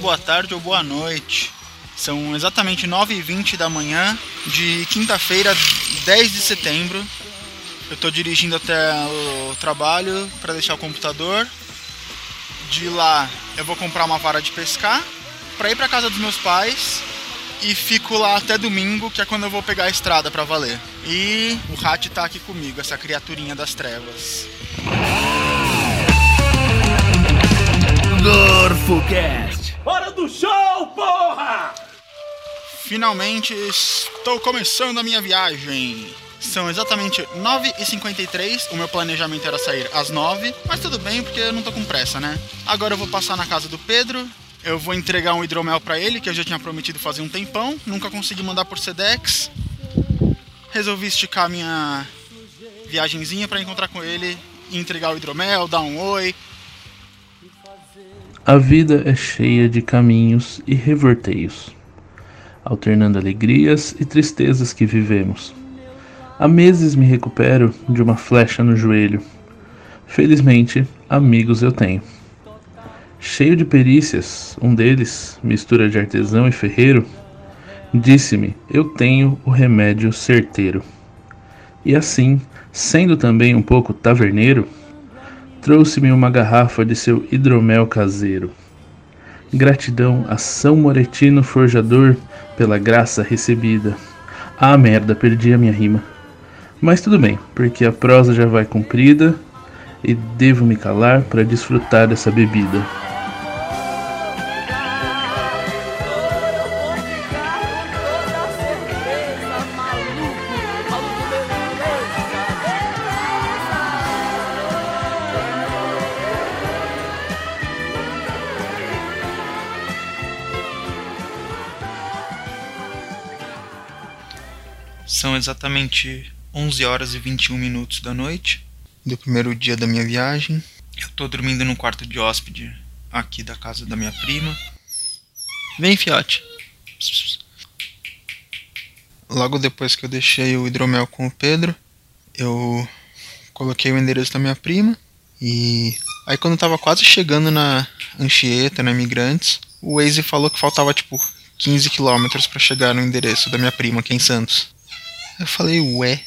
boa tarde ou boa noite. São exatamente 9h20 da manhã de quinta-feira, 10 de setembro. Eu estou dirigindo até o trabalho para deixar o computador. De lá eu vou comprar uma vara de pescar para ir para casa dos meus pais e fico lá até domingo, que é quando eu vou pegar a estrada para valer. E o Hat tá aqui comigo, essa criaturinha das trevas. GorfoCast. Hora do show, porra! Finalmente estou começando a minha viagem. São exatamente 9h53. O meu planejamento era sair às 9 mas tudo bem porque eu não tô com pressa, né? Agora eu vou passar na casa do Pedro. Eu vou entregar um hidromel para ele, que eu já tinha prometido fazer um tempão. Nunca consegui mandar por Sedex. Resolvi esticar minha viagenzinha para encontrar com ele e entregar o hidromel, dar um oi, a vida é cheia de caminhos e revorteios, alternando alegrias e tristezas que vivemos. Há meses me recupero de uma flecha no joelho. Felizmente, amigos eu tenho. Cheio de perícias, um deles, mistura de artesão e ferreiro, disse-me: Eu tenho o remédio certeiro. E assim, sendo também um pouco taverneiro, trouxe-me uma garrafa de seu hidromel caseiro. Gratidão a São Moretino Forjador pela graça recebida. Ah, merda, perdi a minha rima. Mas tudo bem, porque a prosa já vai cumprida e devo me calar para desfrutar dessa bebida. São exatamente 11 horas e 21 minutos da noite do primeiro dia da minha viagem. Eu tô dormindo no quarto de hóspede aqui da casa da minha prima. Vem, fiote. Logo depois que eu deixei o hidromel com o Pedro, eu coloquei o endereço da minha prima e aí quando eu tava quase chegando na Anchieta, na Imigrantes, o Waze falou que faltava tipo 15 quilômetros para chegar no endereço da minha prima aqui em Santos. Eu falei, ué.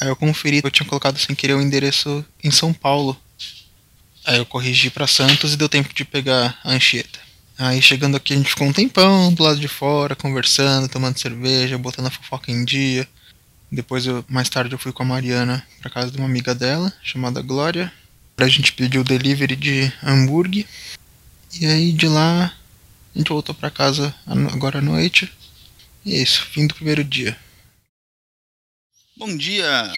Aí eu conferi, eu tinha colocado sem querer o endereço em São Paulo. Aí eu corrigi para Santos e deu tempo de pegar a Anchieta. Aí chegando aqui a gente ficou um tempão do lado de fora, conversando, tomando cerveja, botando a fofoca em dia. Depois, eu, mais tarde, eu fui com a Mariana pra casa de uma amiga dela, chamada Glória, pra gente pedir o delivery de hambúrguer. E aí de lá a gente voltou pra casa agora à noite. E é isso, fim do primeiro dia. Bom dia!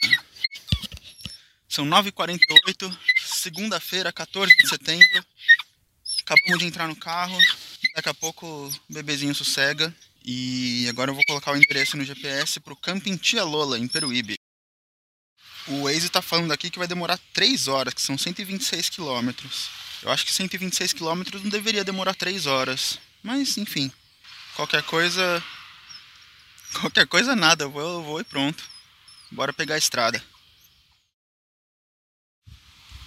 São 9h48, segunda-feira, 14 de setembro. Acabamos de entrar no carro. Daqui a pouco o bebezinho sossega. E agora eu vou colocar o endereço no GPS para o Camping Tia Lola, em Peruíbe. O Waze está falando aqui que vai demorar 3 horas, que são 126 quilômetros. Eu acho que 126 quilômetros não deveria demorar 3 horas. Mas, enfim. Qualquer coisa. Qualquer coisa nada, eu vou, eu vou e pronto. Bora pegar a estrada.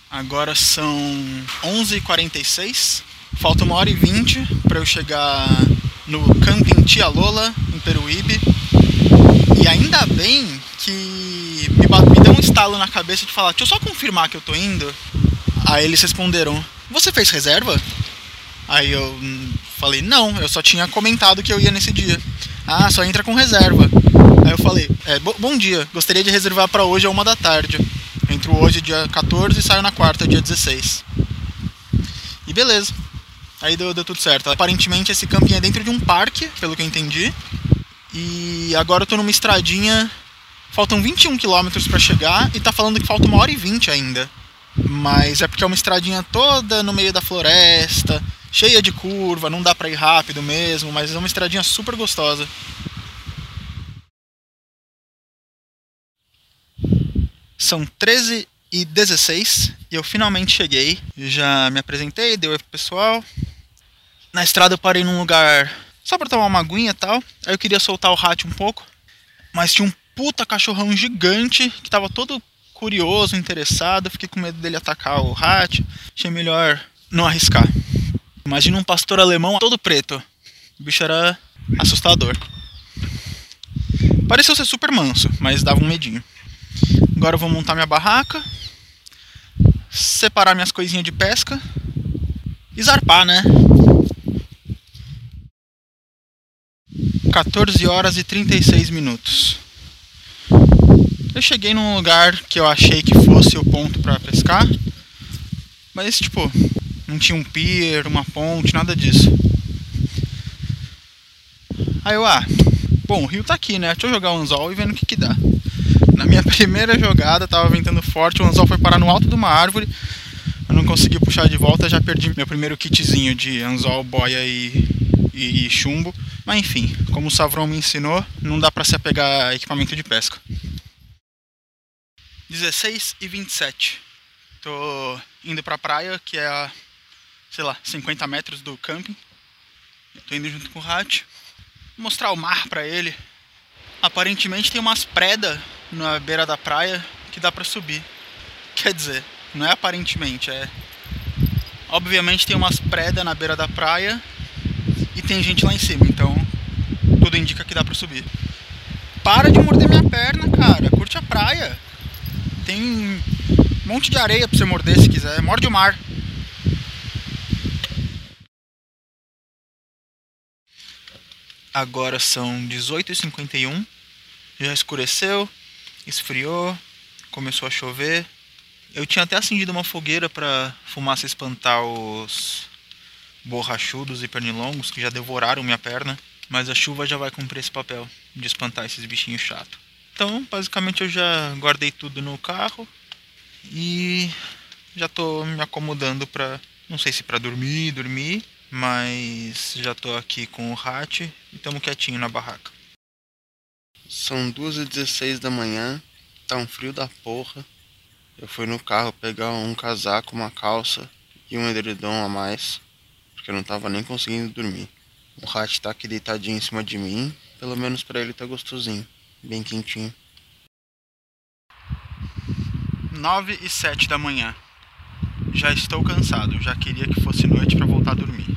Agora são 11h46. Falta uma hora e vinte para eu chegar no Camping Tia Lola, em Peruíbe. E ainda bem que me, me deu um estalo na cabeça de falar: deixa eu só confirmar que eu tô indo. Aí eles responderam: Você fez reserva? Aí eu hum, falei: Não, eu só tinha comentado que eu ia nesse dia. Ah, só entra com reserva. Aí eu falei, é, bom dia, gostaria de reservar para hoje a uma da tarde. Entro hoje dia 14 e saio na quarta, dia 16. E beleza. Aí deu, deu tudo certo. Aparentemente esse camping é dentro de um parque, pelo que eu entendi. E agora eu tô numa estradinha. Faltam 21 quilômetros para chegar e tá falando que falta uma hora e 20 ainda. Mas é porque é uma estradinha toda no meio da floresta, cheia de curva, não dá pra ir rápido mesmo, mas é uma estradinha super gostosa. São 13 e 16 e eu finalmente cheguei. Já me apresentei, dei oi pro pessoal. Na estrada eu parei num lugar só pra tomar uma aguinha e tal. Aí eu queria soltar o rato um pouco. Mas tinha um puta cachorrão gigante que tava todo curioso, interessado. fiquei com medo dele atacar o rato. Achei melhor não arriscar. Imagina um pastor alemão todo preto. O bicho era assustador. Pareceu ser super manso, mas dava um medinho. Agora eu vou montar minha barraca, separar minhas coisinhas de pesca e zarpar, né? 14 horas e 36 minutos. Eu cheguei num lugar que eu achei que fosse o ponto para pescar, mas tipo, não tinha um pier, uma ponte, nada disso. Aí eu, ah, bom, o rio tá aqui, né? Deixa eu jogar o anzol e vendo o que que dá. Na minha primeira jogada, tava ventando forte, o anzol foi parar no alto de uma árvore. Eu não consegui puxar de volta, já perdi meu primeiro kitzinho de anzol, boia e, e, e chumbo. Mas enfim, como o Savron me ensinou, não dá pra se apegar a equipamento de pesca. 16 e 27. Tô indo pra praia, que é a, sei lá, 50 metros do camping. Tô indo junto com o Hat. Mostrar o mar pra ele. Aparentemente tem umas predas na beira da praia que dá pra subir. Quer dizer, não é aparentemente, é. Obviamente tem umas predas na beira da praia e tem gente lá em cima, então tudo indica que dá pra subir. Para de morder minha perna, cara. Curte a praia. Tem um monte de areia pra você morder se quiser. Morde o mar. Agora são 18h51. Já escureceu, esfriou, começou a chover. Eu tinha até acendido uma fogueira para fumaça espantar os borrachudos e pernilongos que já devoraram minha perna. Mas a chuva já vai cumprir esse papel de espantar esses bichinhos chatos. Então, basicamente, eu já guardei tudo no carro e já tô me acomodando para, não sei se para dormir, dormir, mas já tô aqui com o Hat e estamos quietinho na barraca. São 2h16 da manhã, tá um frio da porra. Eu fui no carro pegar um casaco, uma calça e um edredom a mais, porque eu não tava nem conseguindo dormir. O Hat tá aqui deitadinho em cima de mim, pelo menos para ele tá gostosinho, bem quentinho. 9 e 7 da manhã. Já estou cansado, já queria que fosse noite para voltar a dormir.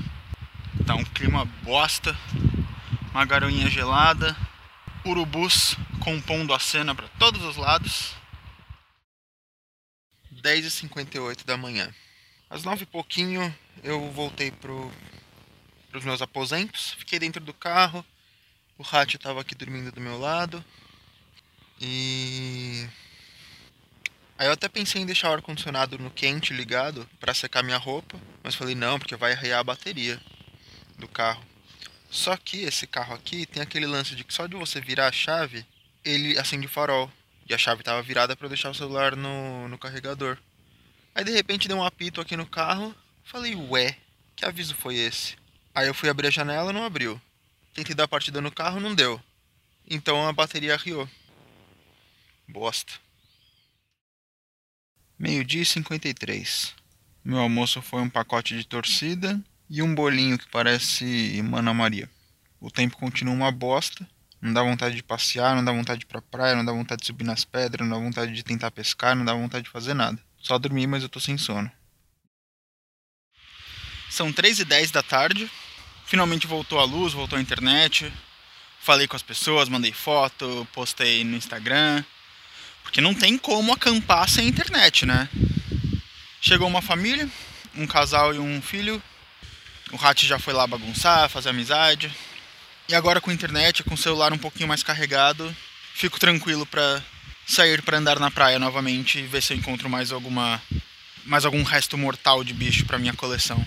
Tá um clima bosta, uma garoinha gelada, urubus compondo a cena para todos os lados. 10 e 58 da manhã. Às 9 e pouquinho eu voltei pro, pros meus aposentos, fiquei dentro do carro, o Hat estava aqui dormindo do meu lado e Aí eu até pensei em deixar o ar-condicionado no quente ligado para secar minha roupa, mas falei não, porque vai arrear a bateria do carro. Só que esse carro aqui tem aquele lance de que só de você virar a chave, ele acende o farol. E a chave estava virada para deixar o celular no, no carregador. Aí de repente deu um apito aqui no carro, falei, ué, que aviso foi esse? Aí eu fui abrir a janela, não abriu. Tentei dar partida no carro, não deu. Então a bateria arriou. Bosta. Meio-dia e 53. Meu almoço foi um pacote de torcida e um bolinho que parece Mana Maria. O tempo continua uma bosta. Não dá vontade de passear, não dá vontade de ir pra praia, não dá vontade de subir nas pedras, não dá vontade de tentar pescar, não dá vontade de fazer nada. Só dormir, mas eu tô sem sono. São 3 e 10 da tarde. Finalmente voltou a luz, voltou a internet. Falei com as pessoas, mandei foto, postei no Instagram. Porque não tem como acampar sem internet, né? Chegou uma família, um casal e um filho. O Rat já foi lá bagunçar, fazer amizade. E agora com internet, com o celular um pouquinho mais carregado, fico tranquilo para sair para andar na praia novamente e ver se eu encontro mais alguma mais algum resto mortal de bicho para minha coleção.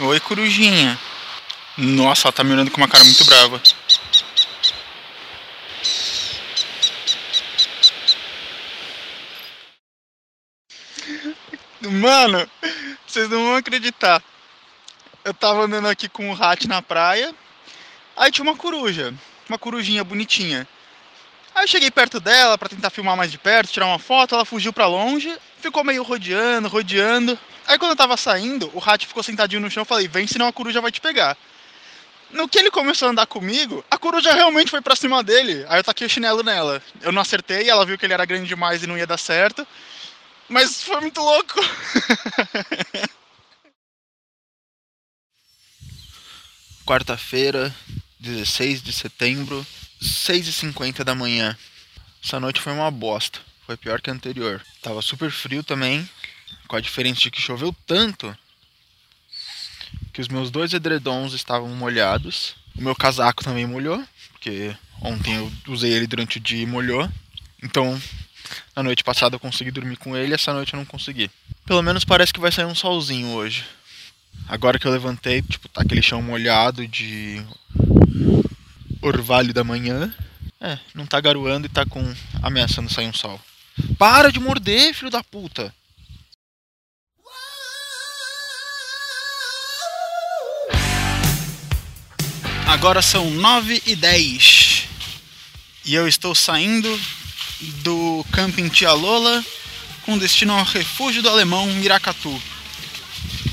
Oi, corujinha. Nossa, ela tá me olhando com uma cara muito brava. Mano, vocês não vão acreditar. Eu tava andando aqui com o Rat na praia. Aí tinha uma coruja. Uma corujinha bonitinha. Aí eu cheguei perto dela para tentar filmar mais de perto, tirar uma foto. Ela fugiu para longe. Ficou meio rodeando, rodeando. Aí quando eu tava saindo, o Rat ficou sentadinho no chão. Eu falei, vem, senão a coruja vai te pegar. No que ele começou a andar comigo, a coruja realmente foi pra cima dele. Aí eu taquei o chinelo nela. Eu não acertei, ela viu que ele era grande demais e não ia dar certo. Mas foi muito louco. Quarta-feira, 16 de setembro, 6h50 da manhã. Essa noite foi uma bosta. Foi pior que a anterior. Tava super frio também. Com a diferença de que choveu tanto que os meus dois edredons estavam molhados. O meu casaco também molhou, porque ontem eu usei ele durante o dia e molhou. Então, na noite passada eu consegui dormir com ele, essa noite eu não consegui. Pelo menos parece que vai sair um solzinho hoje. Agora que eu levantei, tipo, tá aquele chão molhado de orvalho da manhã. É, não tá garoando e tá com ameaçando sair um sol. Para de morder, filho da puta! Agora são 9 e 10 e eu estou saindo do camping Tia Lola com destino ao refúgio do alemão Miracatu.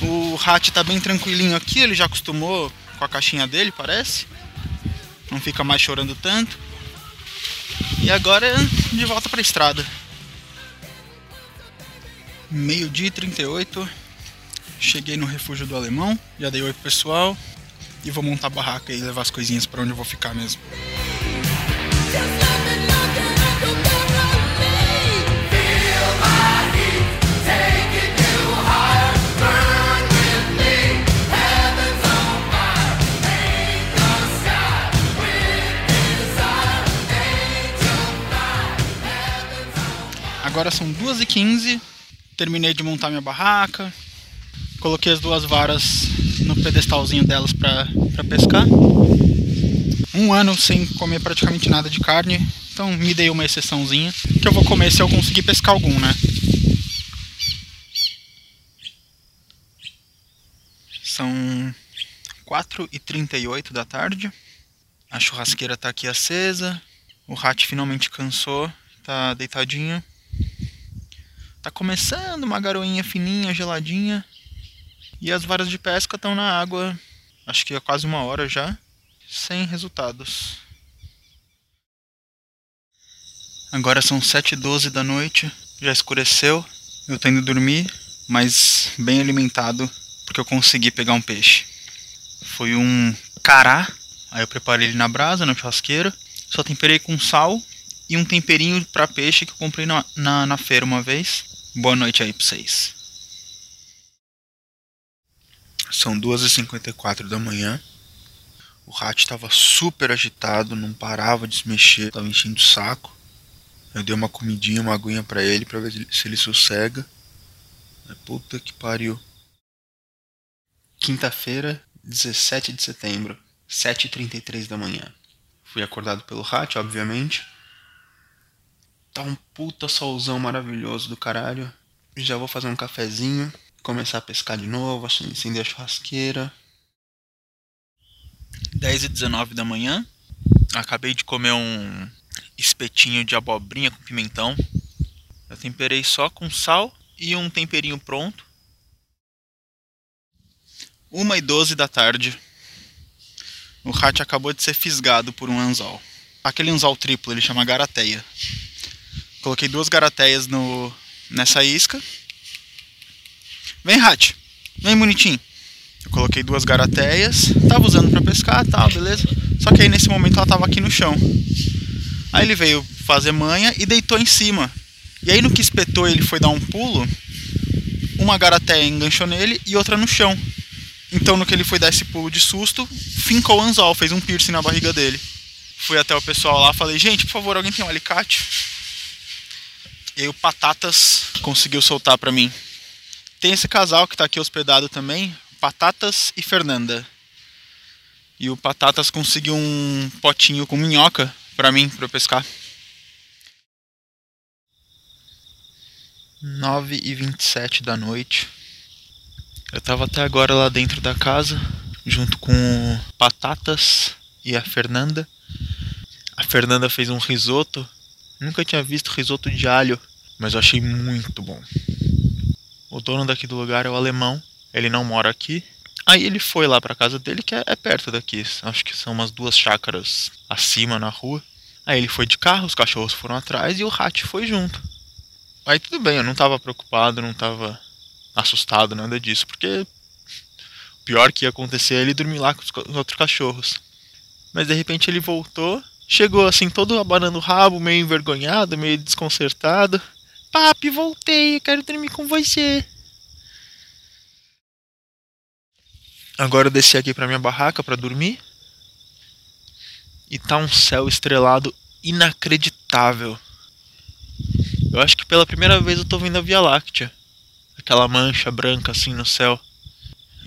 O Hat tá bem tranquilinho aqui, ele já acostumou com a caixinha dele, parece. Não fica mais chorando tanto. E agora de volta para a estrada. Meio-dia e 38. Cheguei no refúgio do alemão, já dei oi pro pessoal e vou montar a barraca e levar as coisinhas para onde eu vou ficar mesmo. Agora são 2h15, terminei de montar minha barraca, coloquei as duas varas no pedestalzinho delas para pescar. Um ano sem comer praticamente nada de carne, então me dei uma exceçãozinha, que eu vou comer se eu conseguir pescar algum, né? São 4h38 da tarde, a churrasqueira está aqui acesa, o rato finalmente cansou, tá deitadinho. Tá começando uma garoinha fininha, geladinha. E as varas de pesca estão na água, acho que há quase uma hora já, sem resultados. Agora são 7h12 da noite, já escureceu. Eu tô indo dormir, mas bem alimentado, porque eu consegui pegar um peixe. Foi um cará, aí eu preparei ele na brasa, na churrasqueira. Só temperei com sal e um temperinho para peixe que eu comprei na, na, na feira uma vez. Boa noite aí pra vocês. São 2h54 da manhã. O rato estava super agitado, não parava de se mexer, estava enchendo o saco. Eu dei uma comidinha, uma aguinha para ele para ver se ele sossega. Puta que pariu. Quinta-feira, 17 de setembro, 7h33 da manhã. Fui acordado pelo rato, obviamente. Tá um puta solzão maravilhoso do caralho. Já vou fazer um cafezinho, começar a pescar de novo, acender a churrasqueira. 10 e 19 da manhã. Acabei de comer um espetinho de abobrinha com pimentão. Eu temperei só com sal e um temperinho pronto. 1 e 12 da tarde. O rato acabou de ser fisgado por um anzol. Aquele anzol triplo, ele chama garateia. Coloquei duas garateias no, nessa isca. Vem, Rat. Vem, bonitinho. Eu coloquei duas garateias. Tava usando para pescar tal, beleza? Só que aí nesse momento ela tava aqui no chão. Aí ele veio fazer manha e deitou em cima. E aí no que espetou ele foi dar um pulo. Uma garateia enganchou nele e outra no chão. Então no que ele foi dar esse pulo de susto, fincou o anzol, fez um piercing na barriga dele. Fui até o pessoal lá, falei, gente, por favor, alguém tem um alicate? E aí o Patatas conseguiu soltar pra mim. Tem esse casal que tá aqui hospedado também, Patatas e Fernanda. E o Patatas conseguiu um potinho com minhoca pra mim, pra eu pescar. 9 e 27 da noite. Eu tava até agora lá dentro da casa, junto com o Patatas e a Fernanda. A Fernanda fez um risoto. Nunca tinha visto risoto de alho, mas eu achei muito bom. O dono daqui do lugar é o alemão. Ele não mora aqui. Aí ele foi lá pra casa dele, que é, é perto daqui. Acho que são umas duas chácaras acima na rua. Aí ele foi de carro, os cachorros foram atrás e o rato foi junto. Aí tudo bem, eu não tava preocupado, não tava assustado, nada disso, porque o pior que ia acontecer é ele dormir lá com os outros cachorros. Mas de repente ele voltou, chegou assim todo abanando o rabo, meio envergonhado, meio desconcertado. Papi, voltei, quero dormir com você. Agora eu desci aqui pra minha barraca para dormir. E tá um céu estrelado inacreditável. Eu acho que pela primeira vez eu tô vendo a Via Láctea. Aquela mancha branca assim no céu.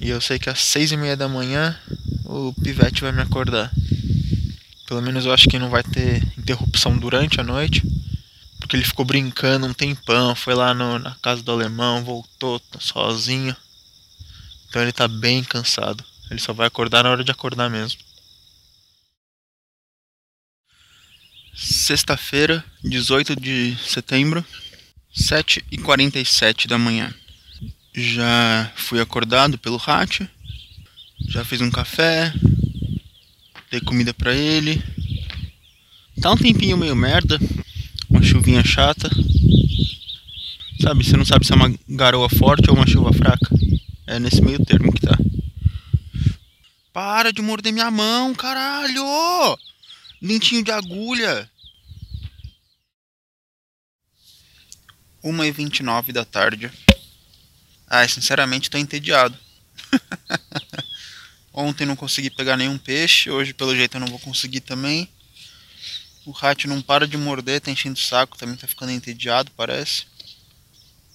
E eu sei que às seis e meia da manhã o pivete vai me acordar. Pelo menos eu acho que não vai ter interrupção durante a noite. Porque ele ficou brincando um tempão, foi lá no, na casa do alemão, voltou tá sozinho. Então ele tá bem cansado. Ele só vai acordar na hora de acordar mesmo. Sexta-feira, 18 de setembro, 7h47 da manhã. Já fui acordado pelo Hat, já fiz um café, dei comida pra ele. Tá um tempinho meio merda, uma chuvinha chata. Sabe, você não sabe se é uma garoa forte ou uma chuva fraca. É nesse meio termo que tá. Para de morder minha mão, caralho! Dentinho de agulha. 1h29 da tarde. Ai, sinceramente tô entediado. Ontem não consegui pegar nenhum peixe, hoje pelo jeito eu não vou conseguir também. O rato não para de morder, tá enchendo o saco, também tá ficando entediado, parece.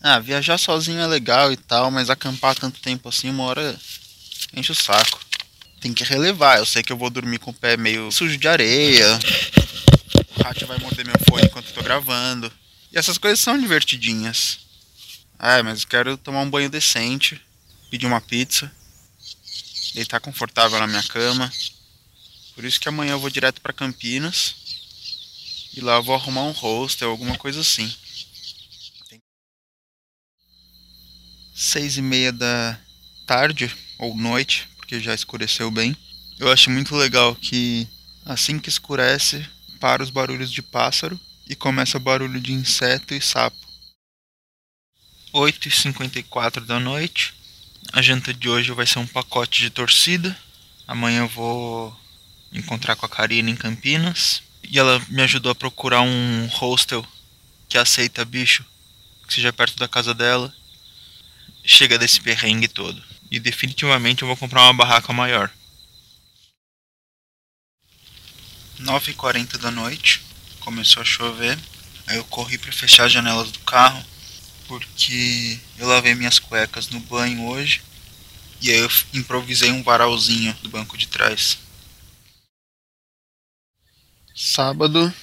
Ah, viajar sozinho é legal e tal, mas acampar tanto tempo assim, uma hora enche o saco. Tem que relevar, eu sei que eu vou dormir com o pé meio sujo de areia. O rato vai morder meu fone enquanto eu tô gravando. E essas coisas são divertidinhas. Ah, mas eu quero tomar um banho decente, pedir uma pizza, deitar confortável na minha cama. Por isso que amanhã eu vou direto para Campinas. E lá eu vou arrumar um hostel, alguma coisa assim. seis e meia da tarde ou noite, porque já escureceu bem. Eu acho muito legal que assim que escurece, para os barulhos de pássaro e começa o barulho de inseto e sapo. 8h54 da noite. A janta de hoje vai ser um pacote de torcida. Amanhã eu vou encontrar com a Karina em Campinas. E ela me ajudou a procurar um hostel que aceita bicho, que seja perto da casa dela chega desse perrengue todo. E definitivamente eu vou comprar uma barraca maior. 9h40 da noite, começou a chover. Aí eu corri para fechar as janelas do carro, porque eu lavei minhas cuecas no banho hoje. E aí eu improvisei um varalzinho do banco de trás. Sábado,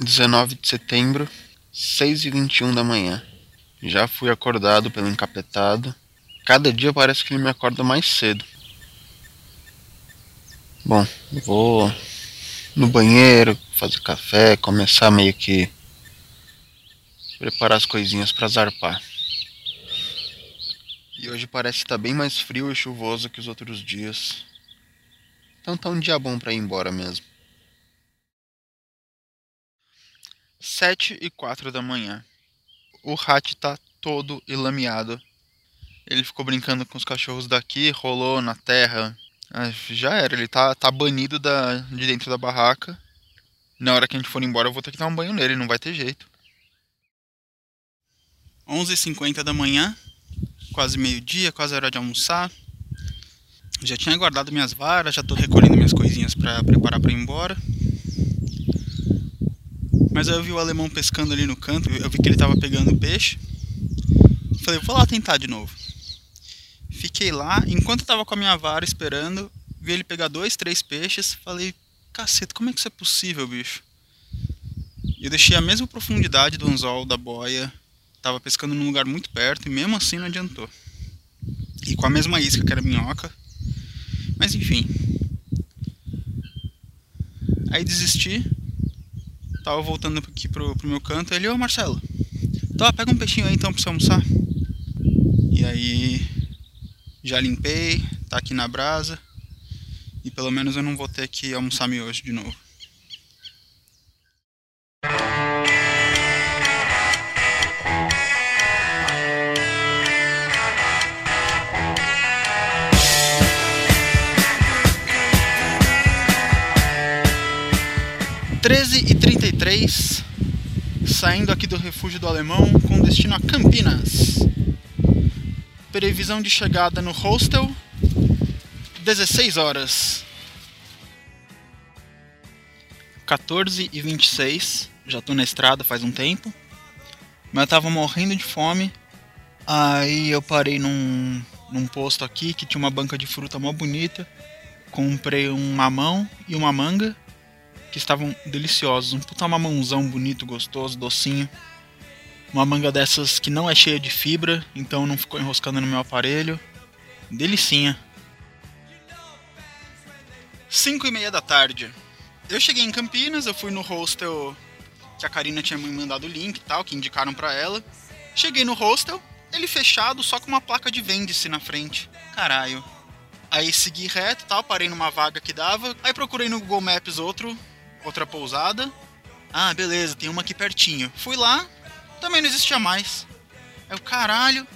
19 de setembro, 6h21 da manhã. Já fui acordado pelo encapetado. Cada dia parece que ele me acorda mais cedo. Bom, vou no banheiro, fazer café, começar meio que preparar as coisinhas para zarpar. E hoje parece estar tá bem mais frio e chuvoso que os outros dias. Então tá um dia bom para ir embora mesmo. Sete e quatro da manhã o Hat tá todo ilameado. Ele ficou brincando com os cachorros daqui, rolou na terra. Ah, já era, ele tá, tá banido da, de dentro da barraca. Na hora que a gente for embora, eu vou ter que dar um banho nele, não vai ter jeito. 11h50 da manhã, quase meio-dia, quase hora de almoçar. Já tinha guardado minhas varas, já tô recolhendo minhas coisinhas para preparar para ir embora. Mas aí eu vi o alemão pescando ali no canto, eu vi que ele tava pegando peixe. Falei, vou lá tentar de novo. Fiquei lá, enquanto eu tava com a minha vara esperando, vi ele pegar dois, três peixes. Falei, caceta, como é que isso é possível, bicho? Eu deixei a mesma profundidade do anzol da boia, tava pescando num lugar muito perto e mesmo assim não adiantou. E com a mesma isca que era minhoca. Mas enfim. Aí desisti, Tava voltando aqui pro, pro meu canto. Ele, ô Marcelo, tá, pega um peixinho aí então pra você almoçar. E aí já limpei, tá aqui na brasa. E pelo menos eu não vou ter que almoçar miojo de novo. 13h33, saindo aqui do refúgio do Alemão com destino a Campinas. Previsão de chegada no hostel 16 horas. 14 e 26, já tô na estrada faz um tempo. Mas eu tava morrendo de fome. Aí eu parei num, num posto aqui que tinha uma banca de fruta mó bonita. Comprei um mamão e uma manga que estavam deliciosos. Um puta mamãozão bonito, gostoso, docinho. Uma manga dessas que não é cheia de fibra, então não ficou enroscando no meu aparelho. Delicinha. 5 e meia da tarde. Eu cheguei em Campinas, eu fui no hostel que a Karina tinha me mandado o link e tal, que indicaram para ela. Cheguei no hostel, ele fechado, só com uma placa de vende-se na frente. Caralho. Aí segui reto tal, parei numa vaga que dava. Aí procurei no Google Maps outro, outra pousada. Ah, beleza, tem uma aqui pertinho. Fui lá, também não existia mais. O caralho.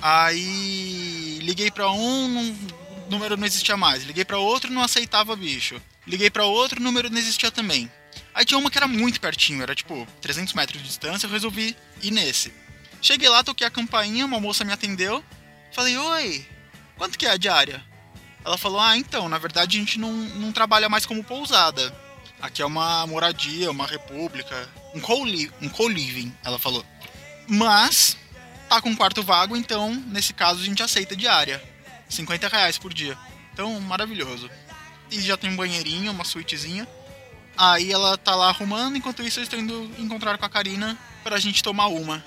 Aí liguei pra um, número não existia mais. Liguei para outro, não aceitava bicho. Liguei para outro, número não existia também. Aí tinha uma que era muito pertinho, era tipo 300 metros de distância, eu resolvi ir nesse. Cheguei lá, toquei a campainha, uma moça me atendeu. Falei, oi, quanto que é a diária? Ela falou, ah, então, na verdade a gente não, não trabalha mais como pousada. Aqui é uma moradia, uma república, um co-living, um co ela falou. Mas, tá com um quarto vago, então, nesse caso, a gente aceita diária. 50 reais por dia. Então, maravilhoso. E já tem um banheirinho, uma suítezinha. Aí ela tá lá arrumando, enquanto isso eu estou indo encontrar com a Karina pra gente tomar uma.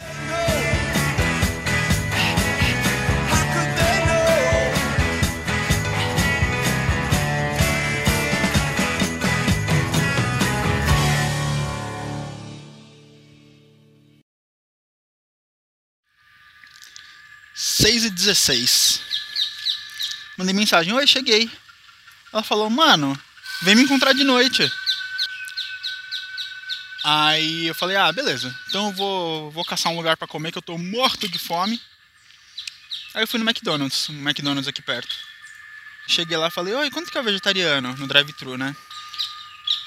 6 e 16 Mandei mensagem, oi, cheguei. Ela falou, mano, vem me encontrar de noite. Aí eu falei, ah, beleza. Então eu vou, vou caçar um lugar para comer que eu tô morto de fome. Aí eu fui no McDonald's, um McDonald's aqui perto. Cheguei lá e falei, oi, quanto que é o vegetariano no drive-thru, né?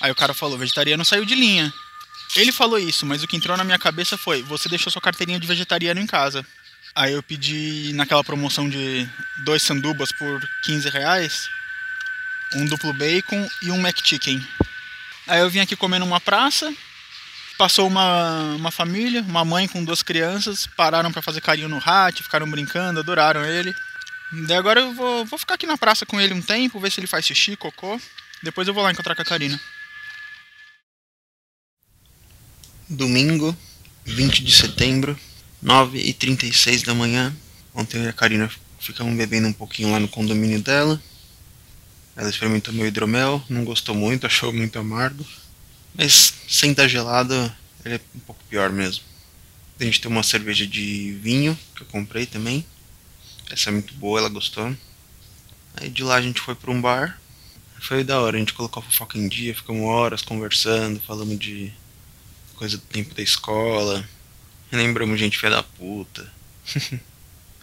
Aí o cara falou, vegetariano saiu de linha. Ele falou isso, mas o que entrou na minha cabeça foi, você deixou sua carteirinha de vegetariano em casa. Aí eu pedi naquela promoção de dois sandubas por 15 reais, um duplo bacon e um McChicken. Aí eu vim aqui comer numa praça, passou uma, uma família, uma mãe com duas crianças, pararam para fazer carinho no rato, ficaram brincando, adoraram ele. Daí agora eu vou, vou ficar aqui na praça com ele um tempo, ver se ele faz xixi, cocô. Depois eu vou lá encontrar com a Karina. Domingo, 20 de setembro, 9h36 da manhã. Ontem a Karina ficamos bebendo um pouquinho lá no condomínio dela. Ela experimentou meu hidromel, não gostou muito, achou muito amargo. Mas sem estar gelado, ele é um pouco pior mesmo. A gente tem uma cerveja de vinho que eu comprei também. Essa é muito boa, ela gostou. Aí de lá a gente foi para um bar. Foi da hora, a gente colocou a fofoca em dia, ficamos horas conversando, falamos de coisa do tempo da escola, Lembramos gente filha da puta.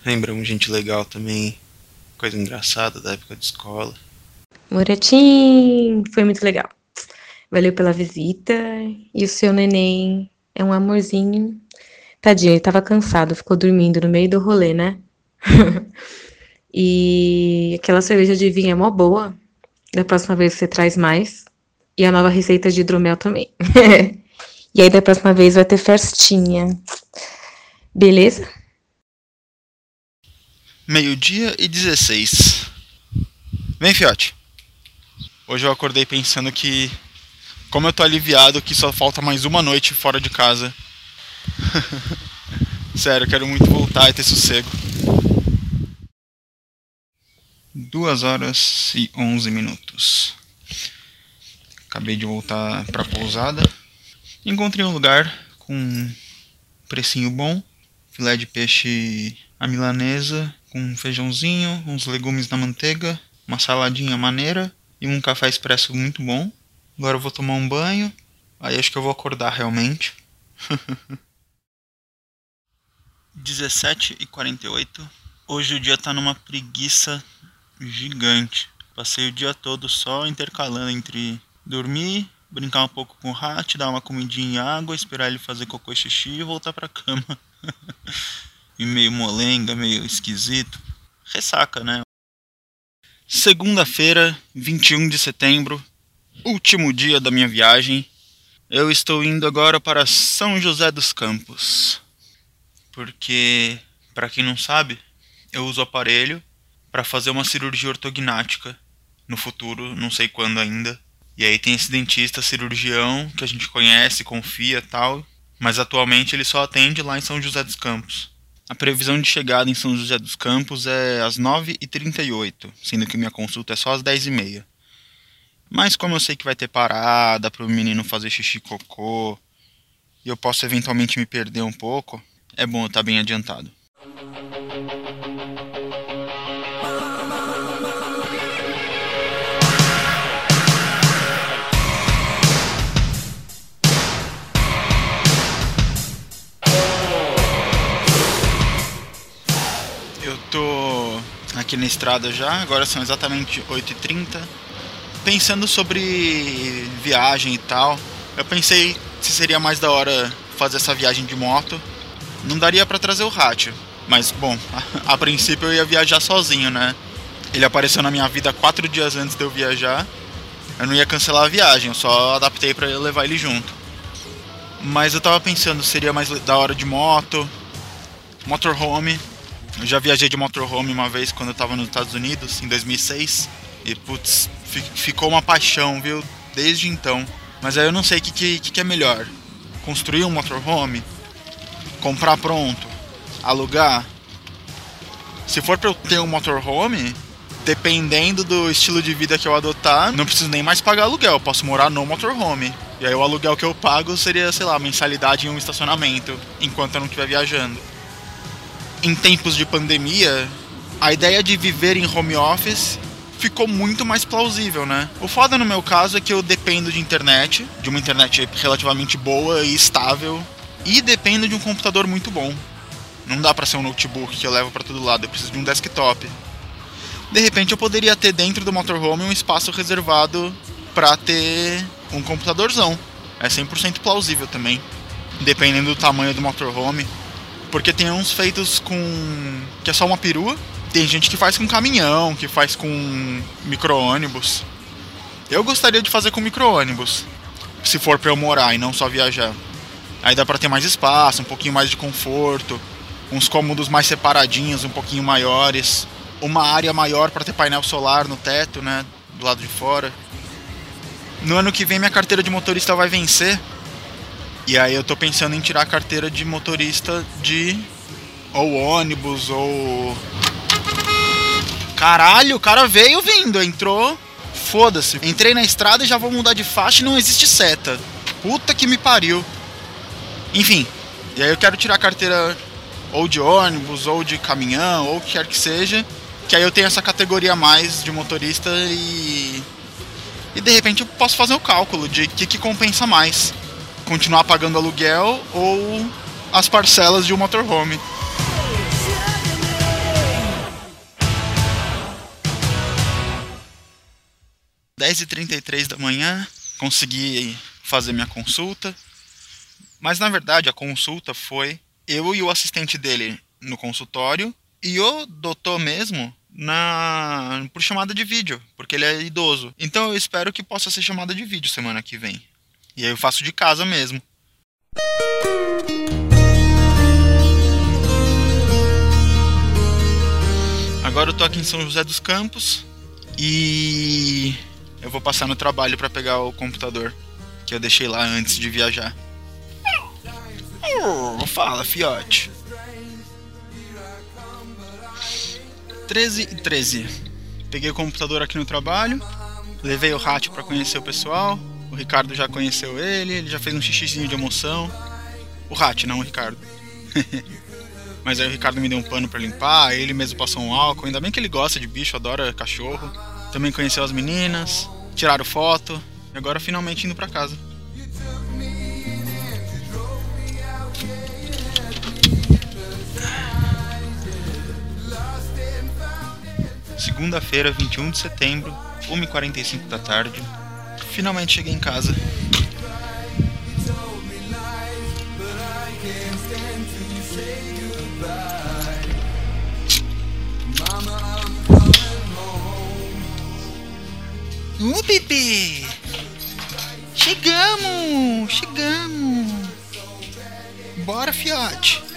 Lembramos gente legal também. Coisa engraçada da época de escola. Moretim, foi muito legal. Valeu pela visita. E o seu neném é um amorzinho. Tadinho, ele tava cansado, ficou dormindo no meio do rolê, né? e aquela cerveja de vinho é mó boa. Da próxima vez você traz mais. E a nova receita de hidromel também. E aí da próxima vez vai ter festinha. Beleza? Meio-dia e 16. Vem, fiote. Hoje eu acordei pensando que. Como eu tô aliviado que só falta mais uma noite fora de casa. Sério, quero muito voltar e ter sossego. 2 horas e 11 minutos. Acabei de voltar pra pousada. Encontrei um lugar com um precinho bom, filé de peixe à milanesa, com um feijãozinho, uns legumes na manteiga, uma saladinha maneira e um café expresso muito bom. Agora eu vou tomar um banho, aí acho que eu vou acordar realmente. 17 e 48 Hoje o dia tá numa preguiça gigante. Passei o dia todo só intercalando entre dormir, brincar um pouco com o Hat, dar uma comidinha em água, esperar ele fazer cocô e xixi e voltar pra cama. e meio molenga, meio esquisito. Ressaca, né? Segunda-feira, 21 de setembro, último dia da minha viagem. Eu estou indo agora para São José dos Campos. Porque, para quem não sabe, eu uso aparelho para fazer uma cirurgia ortognática no futuro, não sei quando ainda. E aí tem esse dentista cirurgião que a gente conhece, confia, tal, mas atualmente ele só atende lá em São José dos Campos. A previsão de chegada em São José dos Campos é às 9h38, sendo que minha consulta é só às 10h30. Mas como eu sei que vai ter parada para o menino fazer xixi cocô, e eu posso eventualmente me perder um pouco, é bom eu estar tá bem adiantado. Aqui na estrada já, agora são exatamente 8h30 pensando sobre viagem e tal, eu pensei se seria mais da hora fazer essa viagem de moto. Não daria para trazer o Hatch, mas bom, a, a, princípio eu ia viajar sozinho, né? Ele apareceu na minha vida quatro dias antes de eu viajar. Eu não ia cancelar a viagem, eu só adaptei para levar ele junto. Mas eu tava pensando, seria mais da hora de moto, motorhome. Eu já viajei de motorhome uma vez quando eu tava nos Estados Unidos, em 2006. E putz, ficou uma paixão, viu? Desde então. Mas aí eu não sei o que, que, que é melhor. Construir um motorhome? Comprar pronto? Alugar? Se for pra eu ter um motorhome, dependendo do estilo de vida que eu adotar, não preciso nem mais pagar aluguel, eu posso morar no motorhome. E aí o aluguel que eu pago seria, sei lá, mensalidade em um estacionamento, enquanto eu não estiver viajando. Em tempos de pandemia, a ideia de viver em home office ficou muito mais plausível, né? O foda no meu caso é que eu dependo de internet, de uma internet relativamente boa e estável, e dependo de um computador muito bom. Não dá para ser um notebook que eu levo para todo lado, eu preciso de um desktop. De repente eu poderia ter dentro do motorhome um espaço reservado para ter um computadorzão. É 100% plausível também, dependendo do tamanho do motorhome. Porque tem uns feitos com que é só uma perua tem gente que faz com caminhão, que faz com micro-ônibus. Eu gostaria de fazer com micro-ônibus, se for para eu morar e não só viajar. Aí dá para ter mais espaço, um pouquinho mais de conforto, uns cômodos mais separadinhos, um pouquinho maiores, uma área maior para ter painel solar no teto, né, do lado de fora. No ano que vem minha carteira de motorista vai vencer. E aí eu tô pensando em tirar a carteira de motorista de ou ônibus ou Caralho, o cara veio vindo, entrou. Foda-se. Entrei na estrada e já vou mudar de faixa e não existe seta. Puta que me pariu. Enfim, e aí eu quero tirar a carteira ou de ônibus, ou de caminhão, ou o que quer que seja. Que aí eu tenho essa categoria mais de motorista e. E de repente eu posso fazer o cálculo de o que, que compensa mais. Continuar pagando aluguel ou as parcelas de um motorhome. 10h33 da manhã, consegui fazer minha consulta. Mas na verdade a consulta foi eu e o assistente dele no consultório e o doutor mesmo na por chamada de vídeo, porque ele é idoso. Então eu espero que possa ser chamada de vídeo semana que vem. E aí eu faço de casa mesmo. Agora eu tô aqui em São José dos Campos e eu vou passar no trabalho para pegar o computador que eu deixei lá antes de viajar. Oh, fala, fiote. 13 e 13. Peguei o computador aqui no trabalho, levei o Rat para conhecer o pessoal. O Ricardo já conheceu ele, ele já fez um xixizinho de emoção. O Rat, não o Ricardo. Mas aí o Ricardo me deu um pano para limpar, ele mesmo passou um álcool. Ainda bem que ele gosta de bicho, adora cachorro. Também conheceu as meninas, tiraram foto e agora finalmente indo para casa. Segunda-feira, 21 de setembro, 1h45 da tarde finalmente cheguei em casa. Uh, bebê! Chegamos! Chegamos! Bora, fiote!